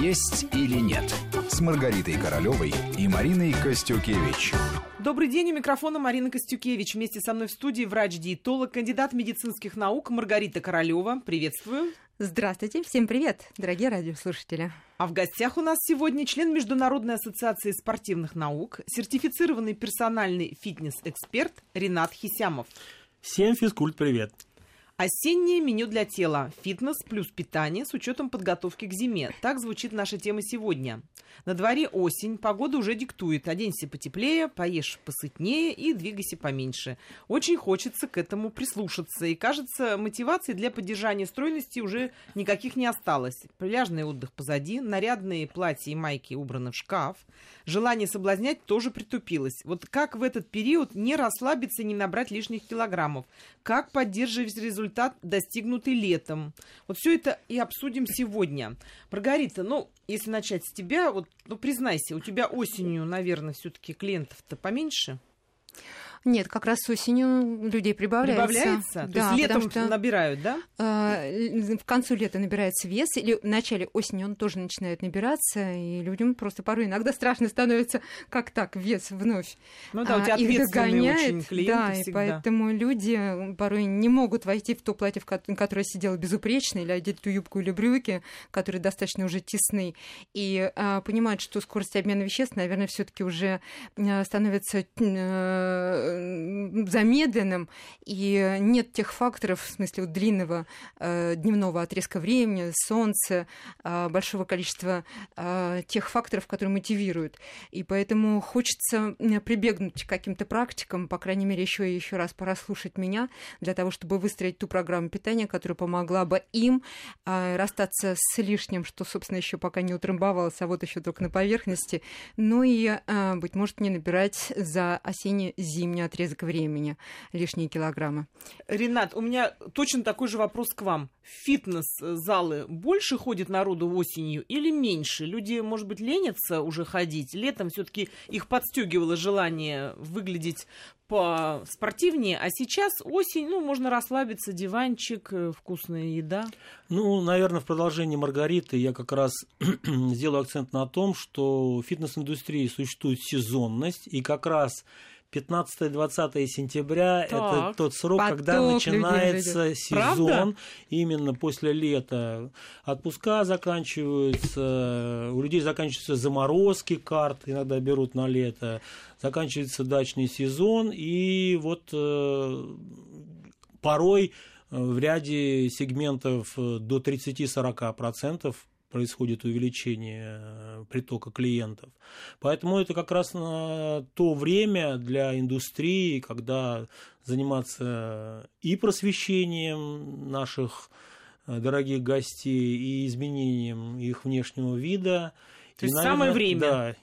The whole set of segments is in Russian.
«Есть или нет» с Маргаритой Королевой и Мариной Костюкевич. Добрый день, у микрофона Марина Костюкевич. Вместе со мной в студии врач-диетолог, кандидат медицинских наук Маргарита Королева. Приветствую. Здравствуйте, всем привет, дорогие радиослушатели. А в гостях у нас сегодня член Международной ассоциации спортивных наук, сертифицированный персональный фитнес-эксперт Ренат Хисямов. Всем физкульт привет. Осеннее меню для тела. Фитнес плюс питание с учетом подготовки к зиме. Так звучит наша тема сегодня. На дворе осень, погода уже диктует. Оденься потеплее, поешь посытнее и двигайся поменьше. Очень хочется к этому прислушаться. И кажется, мотивации для поддержания стройности уже никаких не осталось. Пляжный отдых позади, нарядные платья и майки убраны в шкаф. Желание соблазнять тоже притупилось. Вот как в этот период не расслабиться не набрать лишних килограммов? Как поддерживать результат, достигнутый летом? Вот все это и обсудим сегодня. Маргарита, ну, если начать с тебя, вот, ну, признайся, у тебя осенью, наверное, все-таки клиентов-то поменьше? Нет, как раз осенью людей прибавляется. Прибавляется? Да, То есть летом что, набирают, да? Э, в концу лета набирается вес, или в начале осени он тоже начинает набираться, и людям просто порой иногда страшно становится, как так, вес вновь Ну да, у тебя их догоняет. очень клиенты Да, всегда. и поэтому люди порой не могут войти в то платье, в которое сидела безупречно, или одеть ту юбку или брюки, которые достаточно уже тесны, и а, понимают, что скорость обмена веществ, наверное, все таки уже а, становится а, замедленным, и нет тех факторов, в смысле вот длинного э, дневного отрезка времени, солнца, э, большого количества э, тех факторов, которые мотивируют. И поэтому хочется прибегнуть к каким-то практикам, по крайней мере, еще и еще раз пораслушать меня, для того, чтобы выстроить ту программу питания, которая помогла бы им э, расстаться с лишним, что, собственно, еще пока не утрамбовалось, а вот еще только на поверхности, ну и, э, быть может, не набирать за осенне-зимний меня отрезок времени лишние килограммы. Ренат, у меня точно такой же вопрос к вам. Фитнес-залы больше ходит народу осенью или меньше? Люди, может быть, ленятся уже ходить? Летом все-таки их подстегивало желание выглядеть по спортивнее, а сейчас осень, ну, можно расслабиться, диванчик, э, вкусная еда. Ну, наверное, в продолжении Маргариты я как раз сделаю акцент на том, что в фитнес-индустрии существует сезонность, и как раз 15-20 сентября так, это тот срок, когда начинается сезон, Правда? именно после лета. Отпуска заканчиваются, у людей заканчиваются заморозки карт, иногда берут на лето, заканчивается дачный сезон, и вот э, порой в ряде сегментов до 30-40% происходит увеличение э, притока клиентов. Поэтому это как раз на то время для индустрии, когда заниматься и просвещением наших э, дорогих гостей, и изменением их внешнего вида. То есть наверное, самое время. Да,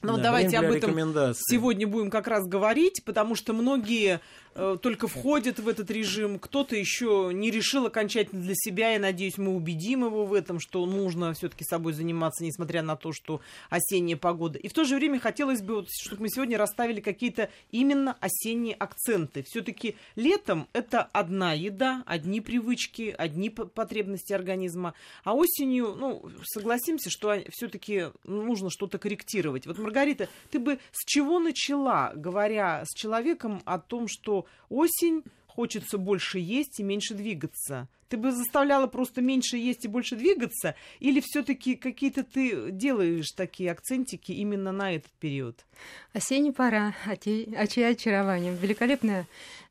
ну, да, давайте об этом сегодня будем как раз говорить, потому что многие Э, только входит в этот режим, кто-то еще не решил окончательно для себя. Я надеюсь, мы убедим его в этом, что нужно все-таки собой заниматься, несмотря на то, что осенняя погода. И в то же время хотелось бы, вот, чтобы мы сегодня расставили какие-то именно осенние акценты. Все-таки летом это одна еда, одни привычки, одни потребности организма, а осенью, ну, согласимся, что все-таки нужно что-то корректировать. Вот, Маргарита, ты бы с чего начала, говоря с человеком о том, что осень, хочется больше есть и меньше двигаться. Ты бы заставляла просто меньше есть и больше двигаться? Или все-таки какие-то ты делаешь такие акцентики именно на этот период? Осенняя пора, очарование. Великолепное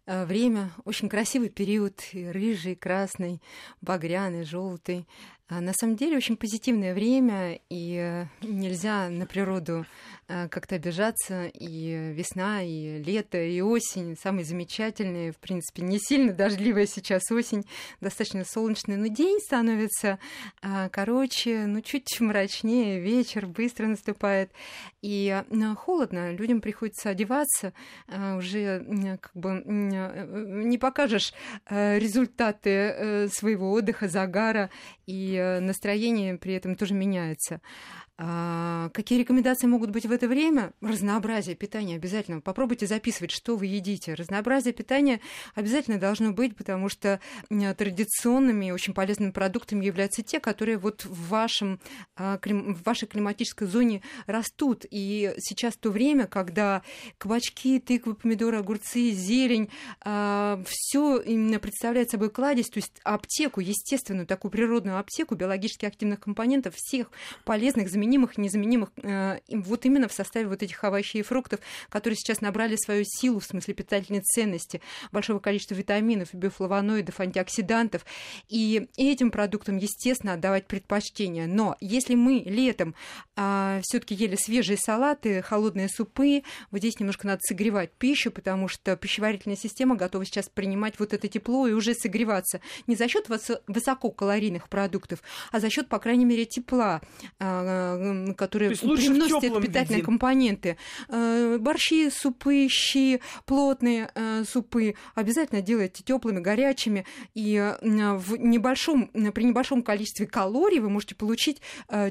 э, время, очень красивый период, рыжий, красный, багряный, желтый. А на самом деле очень позитивное время, и э, нельзя на природу э, как-то обижаться. И весна, и лето, и осень самые замечательные. В принципе, не сильно дождливая сейчас осень, достаточно солнечная, но день становится э, короче, ну чуть мрачнее, вечер быстро наступает. И холодно, людям приходится одеваться, уже как бы не покажешь результаты своего отдыха, загара, и и настроение при этом тоже меняется. А, какие рекомендации могут быть в это время? Разнообразие питания обязательно. Попробуйте записывать, что вы едите. Разнообразие питания обязательно должно быть, потому что традиционными очень полезными продуктами являются те, которые вот в, вашем, а, в вашей климатической зоне растут. И сейчас то время, когда кабачки, тыквы, помидоры, огурцы, зелень, а, все именно представляет собой кладезь, то есть аптеку, естественную такую природную аптеку биологически активных компонентов, всех полезных, заменителей заменимых, незаменимых, э, вот именно в составе вот этих овощей и фруктов, которые сейчас набрали свою силу в смысле питательной ценности, большого количества витаминов, биофлавоноидов, антиоксидантов. И этим продуктам, естественно, отдавать предпочтение. Но если мы летом а, все-таки ели свежие салаты, холодные супы, вот здесь немножко надо согревать пищу, потому что пищеварительная система готова сейчас принимать вот это тепло и уже согреваться не за счет высококалорийных продуктов, а за счет, по крайней мере, тепла, а, которые приносят питательные виде. компоненты. Э, борщи, супы, щи, плотные э, супы обязательно делайте теплыми, горячими. И э, в небольшом, при небольшом количестве калорий вы можете получить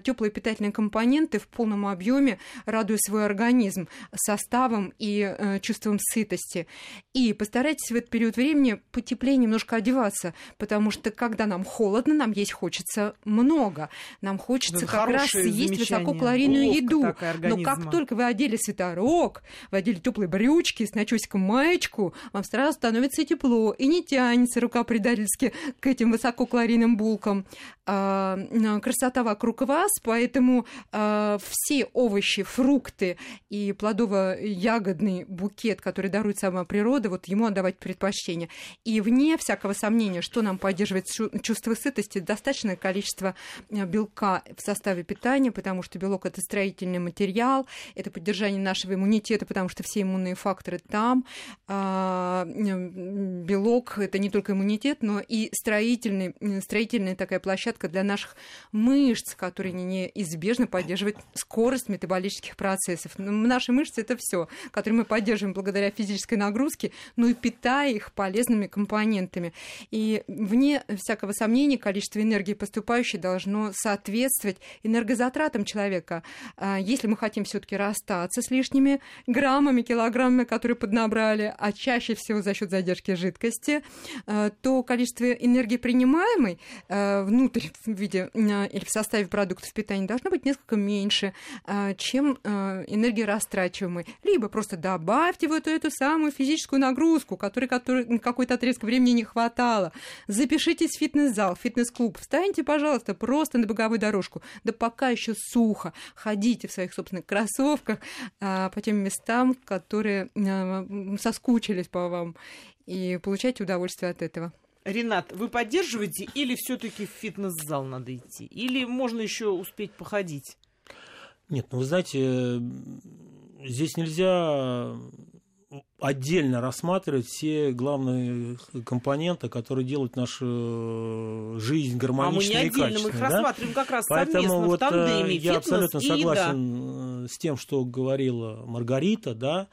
теплые питательные компоненты в полном объеме, радуя свой организм составом и чувством сытости. И постарайтесь в этот период времени потеплее немножко одеваться, потому что когда нам холодно, нам есть хочется много. Нам хочется как раз есть высококалорийную еду. Но как только вы одели свитерок, вы одели теплые брючки, с начесиком маечку, вам сразу становится тепло, и не тянется рука предательски к этим высококалорийным булкам. А, красота вокруг вас, поэтому а, все овощи, фрукты и плодово-ягодный букет, который дарует сама природа, вот ему отдавать предпочтение. И вне всякого сомнения, что нам поддерживает чувство сытости, достаточное количество белка в составе питания, потому что белок это строительный материал, это поддержание нашего иммунитета, потому что все иммунные факторы там. А, белок это не только иммунитет, но и строительный, строительная такая площадка для наших мышц, которые неизбежно поддерживают скорость метаболических процессов. Наши мышцы это все, которые мы поддерживаем благодаря физической нагрузке, но и питая их полезными компонентами. И вне всякого сомнения количество энергии поступающей должно соответствовать энергозатратам этом человека, а, если мы хотим все-таки расстаться с лишними граммами, килограммами, которые поднабрали, а чаще всего за счет задержки жидкости, а, то количество энергии принимаемой а, внутрь в виде или в составе продуктов питания должно быть несколько меньше, чем энергии растрачиваемой. Либо просто добавьте вот эту самую физическую нагрузку, которой, которой какой-то отрезок времени не хватало. Запишитесь в фитнес-зал, в фитнес-клуб, встаньте, пожалуйста, просто на беговую дорожку. Да пока еще сухо. Ходите в своих собственных кроссовках а, по тем местам, которые а, соскучились по вам, и получайте удовольствие от этого. Ренат, вы поддерживаете или все-таки в фитнес-зал надо идти? Или можно еще успеть походить? Нет, ну вы знаете, здесь нельзя отдельно рассматривать все главные компоненты, которые делают нашу жизнь гармоничной а мы не отдельно, и качественной. Мы их да? рассматриваем как раз Поэтому совместно вот в тандеме, э, я абсолютно согласен еда. с тем, что говорила Маргарита, да,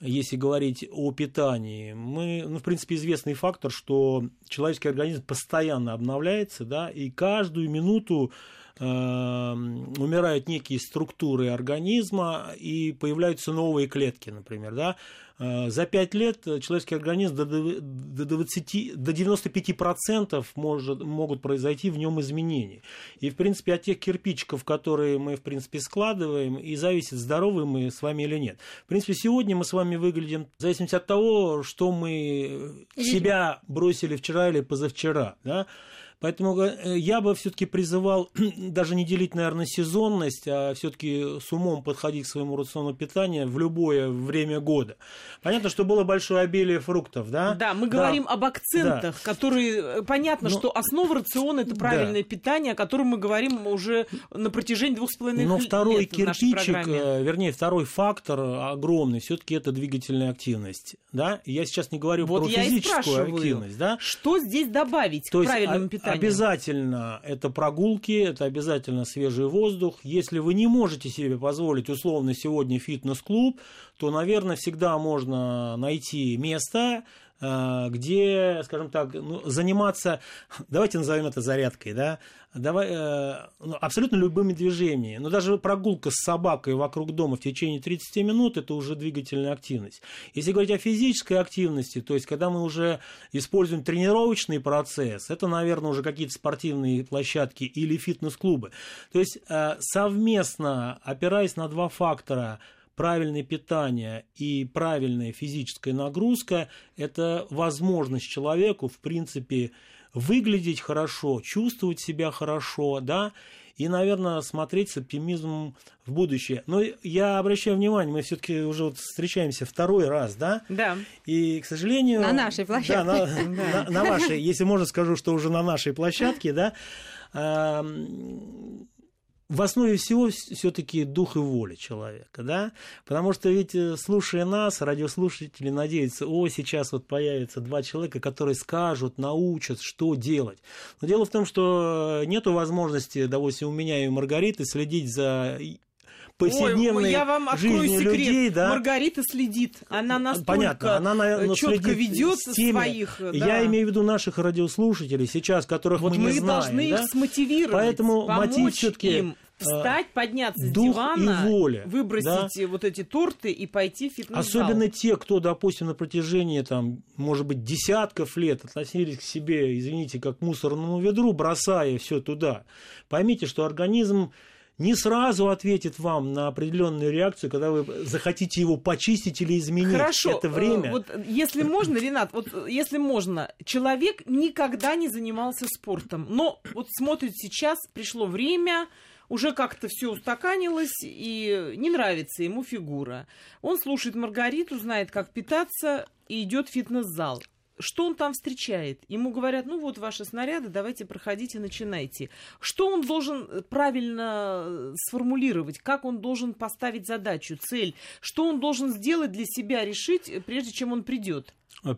если говорить о питании, мы, ну, в принципе, известный фактор, что человеческий организм постоянно обновляется, да, и каждую минуту умирают некие структуры организма и появляются новые клетки, например, да, э, за 5 лет человеческий организм до, 20, до 95% может, могут произойти в нем изменения. И, в принципе, от тех кирпичиков, которые мы, в принципе, складываем, и зависит, здоровы мы с вами или нет. В принципе, сегодня мы с вами выглядим в зависимости от того, что мы себя бросили вчера или позавчера. Да? Поэтому э, я бы все-таки призывал даже не делить, наверное, сезонность, а все-таки с умом подходить к своему рациону питания в любое время года. Понятно, что было большое обилие фруктов, да? Да, мы да. говорим об акцентах, да. которые э, понятно, Но... что основа рациона это правильное да. питание, о котором мы говорим уже на протяжении двух с половиной лет. Но второй кирпичик, э, вернее, второй фактор огромный, все-таки это двигательная активность, да? Я сейчас не говорю вот про физическую активность, да? Что здесь добавить То к правильному питанию? Питания. Обязательно это прогулки, это обязательно свежий воздух. Если вы не можете себе позволить условно сегодня фитнес-клуб, то, наверное, всегда можно найти место, где, скажем так, ну, заниматься, давайте назовем это зарядкой, да, давай, э, ну, абсолютно любыми движениями. Но даже прогулка с собакой вокруг дома в течение 30 минут – это уже двигательная активность. Если говорить о физической активности, то есть когда мы уже используем тренировочный процесс, это, наверное, уже какие-то спортивные площадки или фитнес-клубы. То есть э, совместно, опираясь на два фактора – правильное питание и правильная физическая нагрузка – это возможность человеку, в принципе, выглядеть хорошо, чувствовать себя хорошо, да, и, наверное, смотреть с оптимизмом в будущее. Но я обращаю внимание, мы все-таки уже вот встречаемся второй раз, да? Да. И, к сожалению... На нашей площадке. Да, на, на, на вашей, если можно скажу, что уже на нашей площадке, да, в основе всего все-таки дух и воля человека, да, потому что ведь э, слушая нас, радиослушатели надеются, о, сейчас вот появятся два человека, которые скажут, научат, что делать. Но дело в том, что нету возможности, допустим, у меня и у Маргариты следить за повседневной Ой, я вам открою жизнью секрет. людей, да. Маргарита следит, она настолько Понятно, она, наверное, четко ведет теми, своих. Да. Я имею в виду наших радиослушателей сейчас, которых вот мы, мы не знаем. должны да? их смотивировать, Поэтому мотив все-таки им встать, подняться дух с дивана, и воля, выбросить да? вот эти торты и пойти в фитнес-зал. Особенно те, кто, допустим, на протяжении, там, может быть, десятков лет относились к себе, извините, как к мусорному ведру, бросая все туда. Поймите, что организм не сразу ответит вам на определенную реакцию, когда вы захотите его почистить или изменить. Хорошо. Это время. Э, вот если можно, Ренат, вот если можно, человек никогда не занимался спортом, но вот смотрит сейчас, пришло время, уже как-то все устаканилось, и не нравится ему фигура. Он слушает Маргариту, знает, как питаться, и идет в фитнес-зал. Что он там встречает? Ему говорят, ну вот ваши снаряды, давайте проходите, начинайте. Что он должен правильно сформулировать? Как он должен поставить задачу, цель? Что он должен сделать для себя, решить, прежде чем он придет?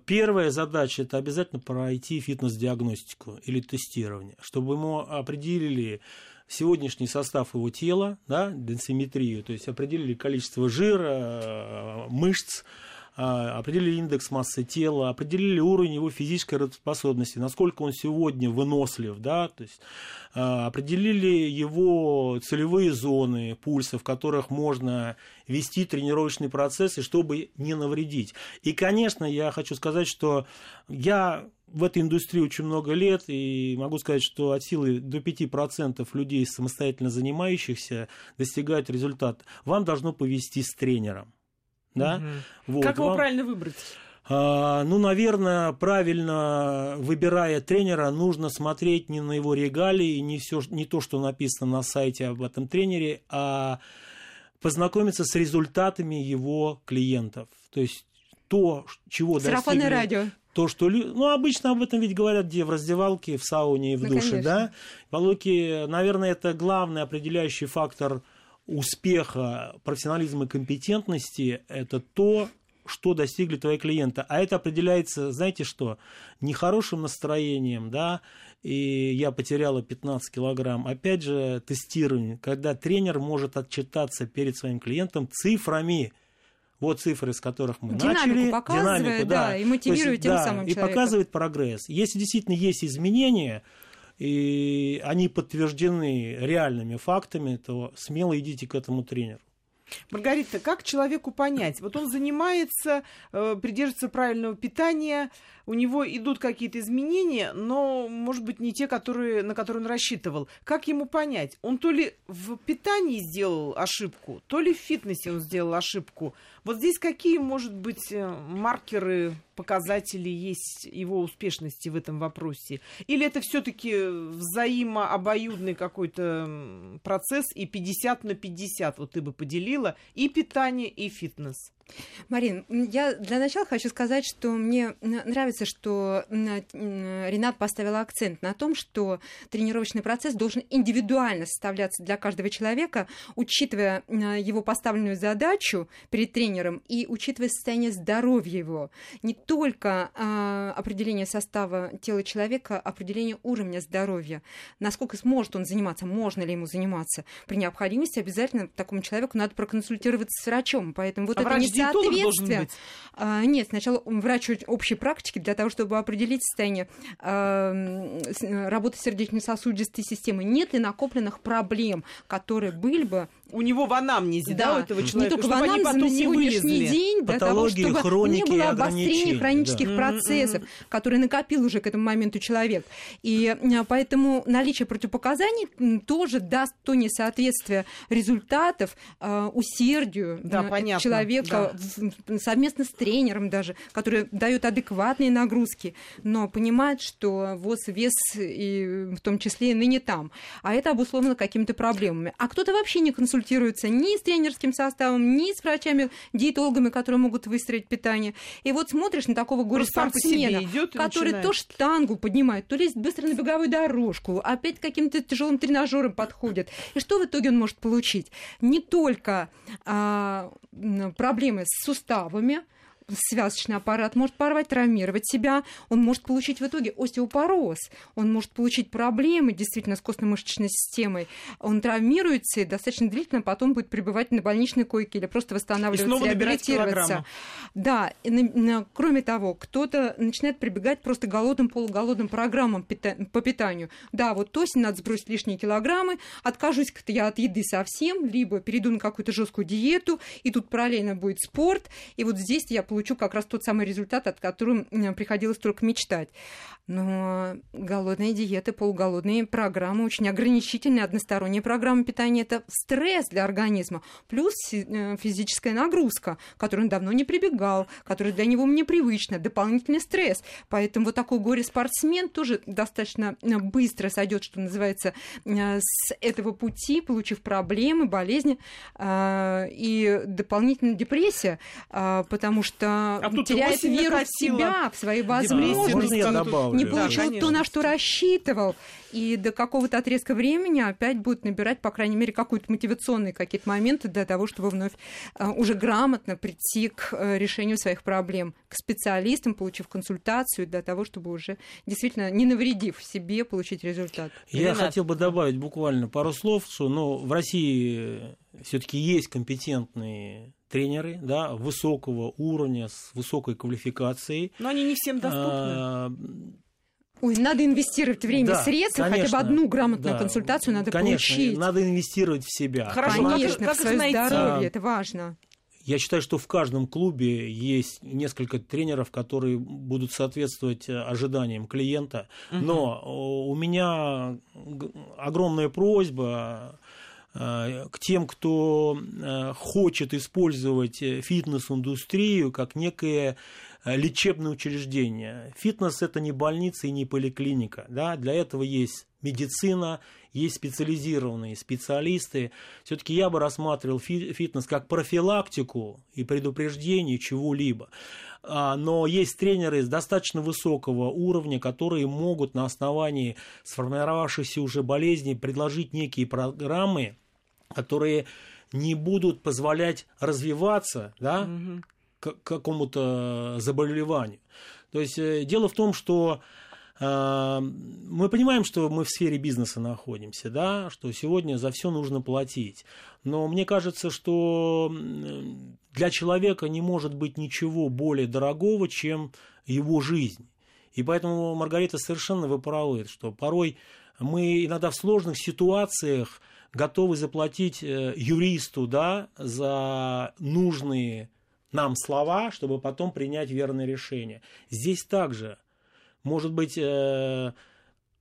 Первая задача – это обязательно пройти фитнес-диагностику или тестирование, чтобы ему определили сегодняшний состав его тела, да, денсиметрию, то есть определили количество жира, мышц, определили индекс массы тела, определили уровень его физической работоспособности, насколько он сегодня вынослив, да, то есть а, определили его целевые зоны пульса, в которых можно вести тренировочные процессы, чтобы не навредить. И, конечно, я хочу сказать, что я в этой индустрии очень много лет, и могу сказать, что от силы до 5% людей, самостоятельно занимающихся, достигают результата. Вам должно повести с тренером. Да? Угу. Вот, как его вам... правильно выбрать? А, ну, наверное, правильно выбирая тренера, нужно смотреть не на его регалии, не, все, не то, что написано на сайте об этом тренере, а познакомиться с результатами его клиентов. То есть то, чего Сарафанное достигли... радио то, что... Ну, обычно об этом ведь говорят где? В раздевалке, в сауне и в ну, душе, конечно. да? Волоки, наверное, это главный определяющий фактор успеха, профессионализма и компетентности – это то, что достигли твои клиенты. А это определяется, знаете что, нехорошим настроением, да, и я потеряла 15 килограмм. Опять же, тестирование, когда тренер может отчитаться перед своим клиентом цифрами, вот цифры, с которых мы динамику начали. Показывает, динамику, да, да, и мотивирует есть, тем да, самым И показывает прогресс. Если действительно есть изменения, и они подтверждены реальными фактами, то смело идите к этому тренеру. Маргарита, как человеку понять? Вот он занимается, э, придерживается правильного питания, у него идут какие-то изменения, но, может быть, не те, которые, на которые он рассчитывал. Как ему понять? Он то ли в питании сделал ошибку, то ли в фитнесе он сделал ошибку. Вот здесь какие, может быть, э, маркеры показатели есть его успешности в этом вопросе? Или это все-таки взаимообоюдный какой-то процесс и 50 на 50, вот ты бы поделила, и питание, и фитнес? Марин, я для начала хочу сказать, что мне нравится, что Ренат поставил акцент на том, что тренировочный процесс должен индивидуально составляться для каждого человека, учитывая его поставленную задачу перед тренером и учитывая состояние здоровья его. Не только а, определение состава тела человека, а определение уровня здоровья. Насколько сможет он заниматься, можно ли ему заниматься. При необходимости обязательно такому человеку надо проконсультироваться с врачом. Поэтому вот а это не несоответствие... А, нет, сначала врач общей практики для того, чтобы определить состояние э, работы сердечно-сосудистой системы. Нет ли накопленных проблем, которые были бы у него в анамнезе, да, да у этого человека, не только в анамнезе, на сегодняшний день, для того, чтобы не было обострения хронических да. процессов, mm-hmm. которые накопил уже к этому моменту человек. И поэтому наличие противопоказаний тоже даст то несоответствие результатов э, усердию да, понятно, человека да. В, совместно с тренером даже, который дает адекватные нагрузки, но понимает, что ВОЗ, вес и в том числе и ныне там. А это обусловлено какими-то проблемами. А кто-то вообще не консультирует консультируется ни с тренерским составом, ни с врачами-диетологами, которые могут выстроить питание. И вот смотришь на такого горе-спортсмена, который начинаешь. то штангу поднимает, то лезет быстро на беговую дорожку, опять каким-то тяжелым тренажером подходит. И что в итоге он может получить? Не только а, проблемы с суставами, связочный аппарат может порвать, травмировать себя, он может получить в итоге остеопороз, он может получить проблемы действительно с костно-мышечной системой, он травмируется и достаточно длительно потом будет пребывать на больничной койке или просто восстанавливаться, и реабилитироваться. Да, и, на, кроме того, кто-то начинает прибегать просто голодным, полуголодным программам пита- по питанию. Да, вот осень надо сбросить лишние килограммы, откажусь я от еды совсем, либо перейду на какую-то жесткую диету, и тут параллельно будет спорт, и вот здесь я получу получу как раз тот самый результат, от которого приходилось только мечтать. Но голодные диеты, полуголодные программы, очень ограничительные односторонние программы питания – это стресс для организма, плюс э, физическая нагрузка, к которой он давно не прибегал, которая для него непривычна, дополнительный стресс. Поэтому вот такой горе-спортсмен тоже достаточно э, быстро сойдет, что называется, э, с этого пути, получив проблемы, болезни и дополнительная депрессия, потому что а теряет веру в себя, в свои возможности не получил да, то, на что рассчитывал. И до какого-то отрезка времени опять будет набирать, по крайней мере, какие-то мотивационные какие-то моменты для того, чтобы вновь а, уже грамотно прийти к э, решению своих проблем, к специалистам, получив консультацию, для того, чтобы уже действительно, не навредив себе, получить результат. Я Ренат. хотел бы добавить буквально пару слов, что ну, в России все-таки есть компетентные тренеры да, высокого уровня, с высокой квалификацией. Но они не всем доступны. А, Ой, надо инвестировать время да, средства, конечно, хотя бы одну грамотную да, консультацию надо конечно, получить. Надо инвестировать в себя. Хорошо, конечно, как, в свое здоровье, это важно. Я считаю, что в каждом клубе есть несколько тренеров, которые будут соответствовать э, ожиданиям клиента. Угу. Но у меня огромная просьба э, к тем, кто э, хочет использовать фитнес-индустрию как некое Э, лечебные учреждения. Фитнес – это не больница и не поликлиника. Да? Для этого есть медицина, есть специализированные специалисты. Все-таки я бы рассматривал фитнес как профилактику и предупреждение чего-либо. А, но есть тренеры с достаточно высокого уровня, которые могут на основании сформировавшихся уже болезней предложить некие программы, которые не будут позволять развиваться, да, угу к какому-то заболеванию. То есть э, дело в том, что мы понимаем, что мы в сфере бизнеса находимся, да, что сегодня за все нужно платить. Но мне кажется, что для человека не может быть ничего более дорогого, чем его жизнь. И поэтому, Маргарита, совершенно вы правы, что порой мы иногда в сложных ситуациях готовы заплатить э, юристу да, за нужные нам слова, чтобы потом принять верное решение. Здесь также может быть э,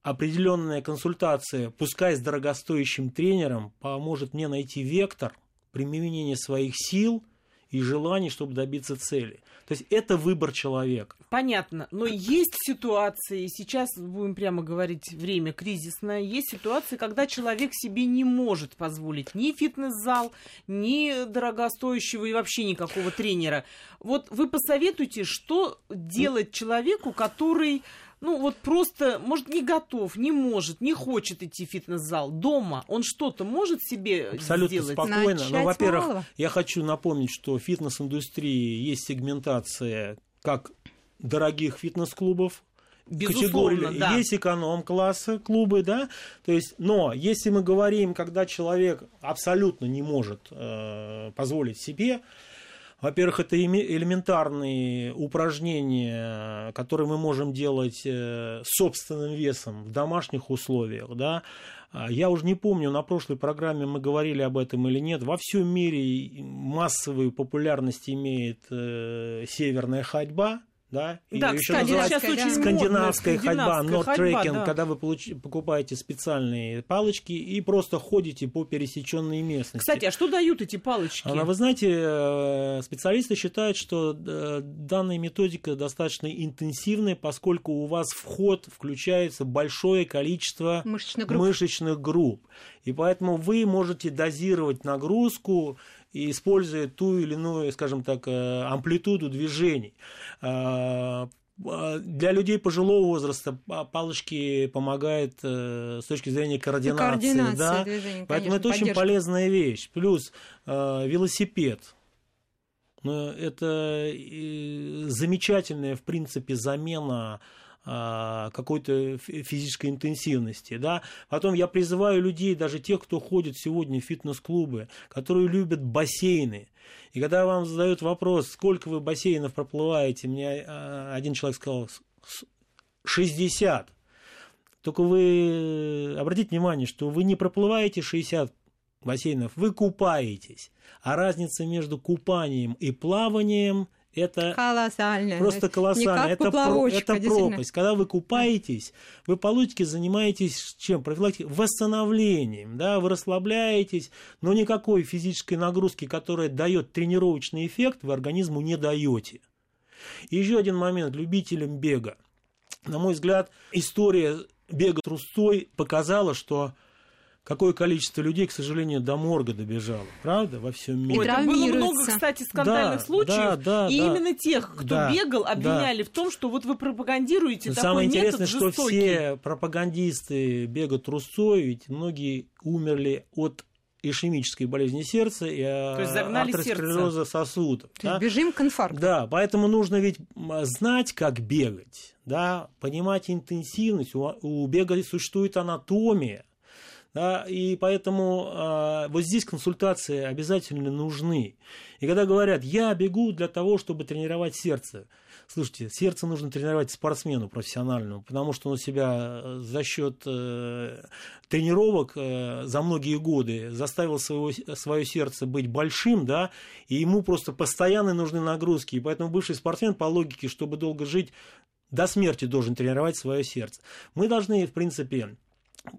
определенная консультация, пускай с дорогостоящим тренером, поможет мне найти вектор применения своих сил – и желаний, чтобы добиться цели. То есть это выбор человека. Понятно. Но есть ситуации, сейчас будем прямо говорить, время кризисное, есть ситуации, когда человек себе не может позволить ни фитнес-зал, ни дорогостоящего и вообще никакого тренера. Вот вы посоветуйте, что делать человеку, который ну вот просто, может, не готов, не может, не хочет идти в фитнес-зал дома, он что-то может себе Абсолютно сделать? спокойно. Начать Но, во-первых, я хочу напомнить, что в фитнес-индустрии есть сегментация как дорогих фитнес-клубов, Безусловно, категории. Да. Есть эконом-классы клубы, да. То есть, но если мы говорим, когда человек абсолютно не может э, позволить себе Во-первых, это элементарные упражнения, которые мы можем делать э, собственным весом в домашних условиях. Да? А, я уже не помню, на прошлой программе мы говорили об этом или нет. Во всем мире массовую популярность имеет э, северная ходьба да, да еще кстати, сейчас очень скандинавская ходьба, норд-трекинг, да. когда вы получ... покупаете специальные палочки и просто ходите по пересеченной местности. Кстати, а что дают эти палочки? А, вы знаете, э, специалисты считают, что э, данная методика достаточно интенсивная, поскольку у вас вход включается большое количество мышечных групп. Мышечных групп. И поэтому вы можете дозировать нагрузку и используя ту или иную, скажем так, э, амплитуду движений. А, а, для людей пожилого возраста палочки помогают э, с точки зрения координации. да? Движений, Поэтому это поддержка. очень полезная вещь. Плюс э, велосипед. Это замечательная, в принципе, замена какой-то физической интенсивности. Да? Потом я призываю людей, даже тех, кто ходит сегодня в фитнес-клубы, которые любят бассейны. И когда вам задают вопрос, сколько вы бассейнов проплываете, мне а, один человек сказал 60. Только вы обратите внимание, что вы не проплываете 60 бассейнов, вы купаетесь. А разница между купанием и плаванием это колоссально. Просто колоссально. Это, про, это пропасть. Когда вы купаетесь, вы по логике занимаетесь чем? Профилактикой, восстановлением. Да? Вы расслабляетесь, но никакой физической нагрузки, которая дает тренировочный эффект, вы организму не даете. Еще один момент любителям бега. На мой взгляд, история бега трусцой показала, что какое количество людей, к сожалению, до морга добежало, правда, во всем мире. Ой, было много, кстати, скандальных да, случаев, да, да, и да, именно тех, кто да, бегал, обвиняли да. в том, что вот вы пропагандируете такой Самое интересное, что все пропагандисты бега трусцой, ведь многие умерли от ишемической болезни сердца и атеросклероза сосудов. То да? бежим к инфаркту. Да, поэтому нужно ведь знать, как бегать, да, понимать интенсивность. У, у бега существует анатомия, и поэтому э, вот здесь консультации обязательно нужны. И когда говорят, я бегу для того, чтобы тренировать сердце, слушайте, сердце нужно тренировать спортсмену профессиональному, потому что он себя э, за счет э, тренировок э, за многие годы заставил своего, свое сердце быть большим, да, и ему просто постоянно нужны нагрузки. И поэтому бывший спортсмен, по логике, чтобы долго жить, до смерти должен тренировать свое сердце. Мы должны, в принципе,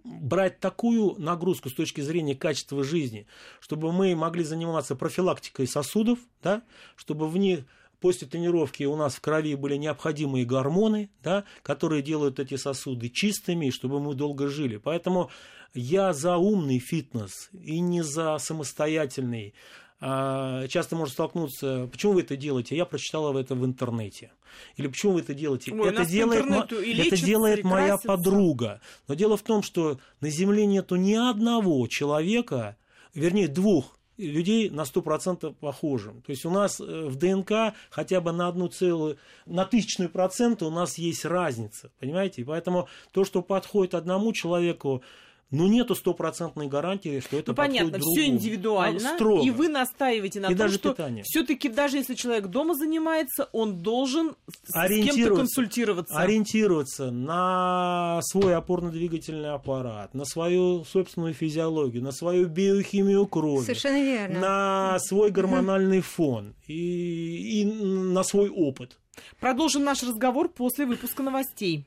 брать такую нагрузку с точки зрения качества жизни, чтобы мы могли заниматься профилактикой сосудов, да, чтобы в них после тренировки у нас в крови были необходимые гормоны, да, которые делают эти сосуды чистыми, чтобы мы долго жили. Поэтому я за умный фитнес и не за самостоятельный часто можно столкнуться, почему вы это делаете? Я прочитала это в интернете. Или почему вы это делаете? Ой, это делает, это делает моя подруга. Но дело в том, что на Земле нету ни одного человека, вернее, двух людей на 100% похожим. То есть у нас э, в ДНК хотя бы на одну целую, на тысячную процента у нас есть разница, понимаете? И поэтому то, что подходит одному человеку, но нету стопроцентной гарантии, что это ну, понятно, все индивидуально, строго. и вы настаиваете на и том, даже что все-таки даже если человек дома занимается, он должен с кем-то консультироваться. Ориентироваться на свой опорно-двигательный аппарат, на свою собственную физиологию, на свою биохимию крови, Совершенно верно. на свой гормональный фон и, и на свой опыт. Продолжим наш разговор после выпуска новостей.